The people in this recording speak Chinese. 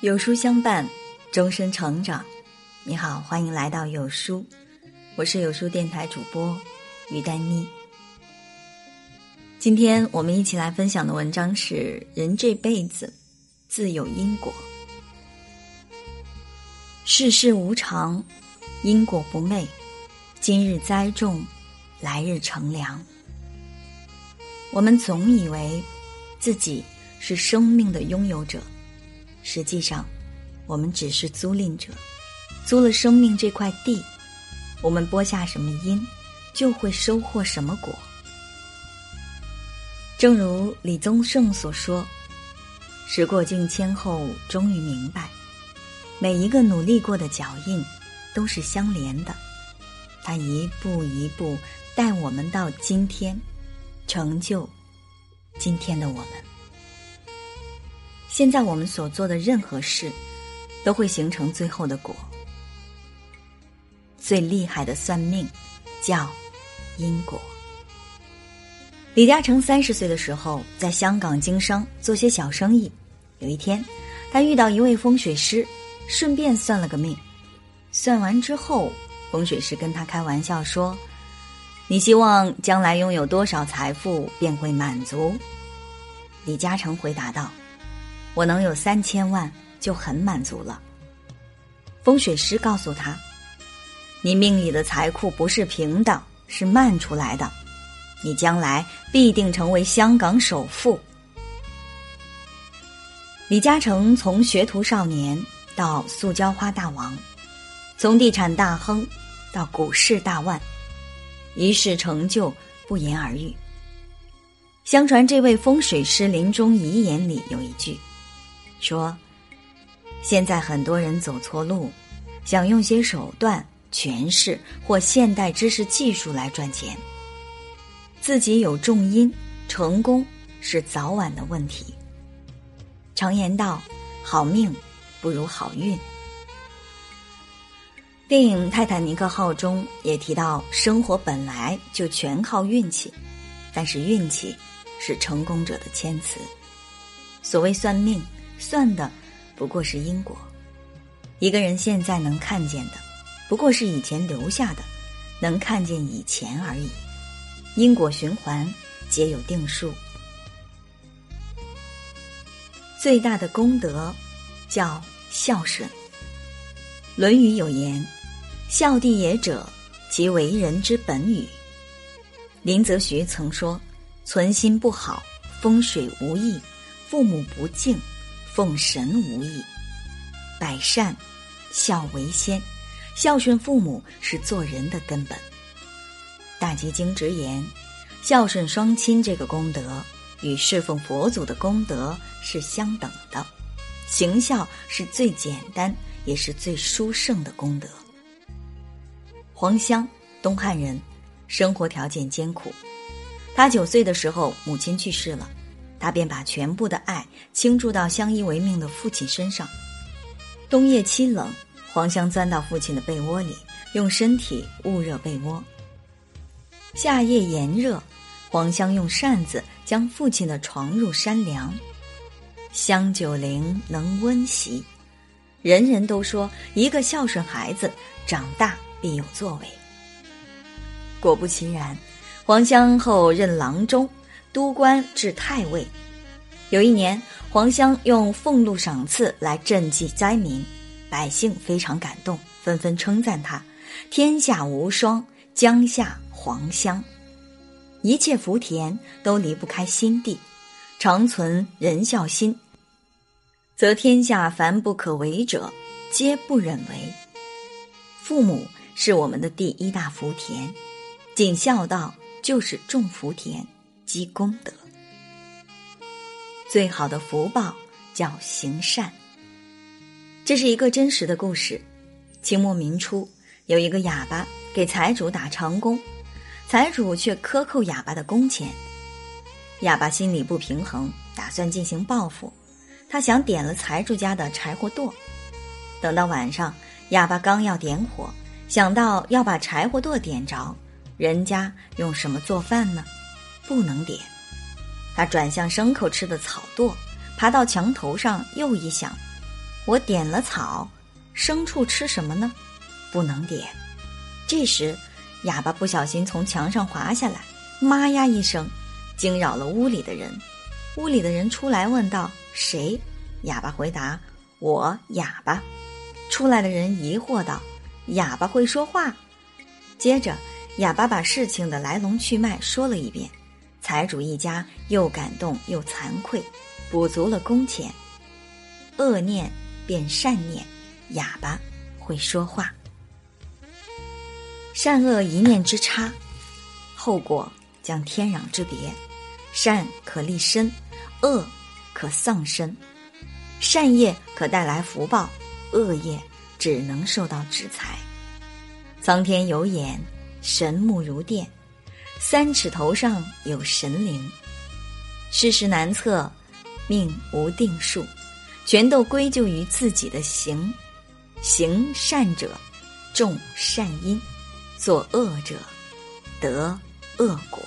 有书相伴，终身成长。你好，欢迎来到有书，我是有书电台主播于丹妮。今天我们一起来分享的文章是：人这辈子自有因果，世事无常，因果不昧，今日栽种，来日乘凉。我们总以为自己是生命的拥有者。实际上，我们只是租赁者，租了生命这块地，我们播下什么因，就会收获什么果。正如李宗盛所说：“时过境迁后，终于明白，每一个努力过的脚印都是相连的，它一步一步带我们到今天，成就今天的我们。”现在我们所做的任何事，都会形成最后的果。最厉害的算命，叫因果。李嘉诚三十岁的时候，在香港经商，做些小生意。有一天，他遇到一位风水师，顺便算了个命。算完之后，风水师跟他开玩笑说：“你希望将来拥有多少财富，便会满足？”李嘉诚回答道。我能有三千万就很满足了。风水师告诉他：“你命里的财库不是平的，是漫出来的，你将来必定成为香港首富。”李嘉诚从学徒少年到塑胶花大王，从地产大亨到股市大腕，一世成就不言而喻。相传这位风水师临终遗言里有一句。说：“现在很多人走错路，想用些手段、权势或现代知识技术来赚钱。自己有重因，成功是早晚的问题。常言道，好命不如好运。电影《泰坦尼克号》中也提到，生活本来就全靠运气，但是运气是成功者的谦词。所谓算命。”算的不过是因果，一个人现在能看见的，不过是以前留下的，能看见以前而已。因果循环皆有定数。最大的功德叫孝顺。《论语》有言：“孝弟也者，即为人之本与。”林则徐曾说：“存心不好，风水无益，父母不敬。”奉神无益，百善孝为先，孝顺父母是做人的根本。大结经直言，孝顺双亲这个功德与侍奉佛祖的功德是相等的。行孝是最简单也是最殊胜的功德。黄香，东汉人，生活条件艰苦。他九岁的时候，母亲去世了。他便把全部的爱倾注到相依为命的父亲身上。冬夜凄冷，黄香钻到父亲的被窝里，用身体捂热被窝。夏夜炎热，黄香用扇子将父亲的床褥扇凉。香九龄能温席，人人都说一个孝顺孩子长大必有作为。果不其然，黄香后任郎中。都官至太尉。有一年，黄香用俸禄赏赐来赈济灾民，百姓非常感动，纷纷称赞他：“天下无双，江夏黄香。”一切福田都离不开心地，常存仁孝心，则天下凡不可为者，皆不忍为。父母是我们的第一大福田，尽孝道就是种福田。积功德，最好的福报叫行善。这是一个真实的故事。清末明初，有一个哑巴给财主打长工，财主却克扣哑巴的工钱。哑巴心里不平衡，打算进行报复。他想点了财主家的柴火垛。等到晚上，哑巴刚要点火，想到要把柴火垛点着，人家用什么做饭呢？不能点，他转向牲口吃的草垛，爬到墙头上又一想，我点了草，牲畜吃什么呢？不能点。这时，哑巴不小心从墙上滑下来，妈呀一声，惊扰了屋里的人。屋里的人出来问道：“谁？”哑巴回答：“我哑巴。”出来的人疑惑道：“哑巴会说话？”接着，哑巴把事情的来龙去脉说了一遍。财主一家又感动又惭愧，补足了工钱。恶念变善念，哑巴会说话。善恶一念之差，后果将天壤之别。善可立身，恶可丧身。善业可带来福报，恶业只能受到制裁。苍天有眼，神目如电，三尺头上有神灵。世事难测，命无定数，全都归咎于自己的行。行善者，种善因；作恶者，得恶果。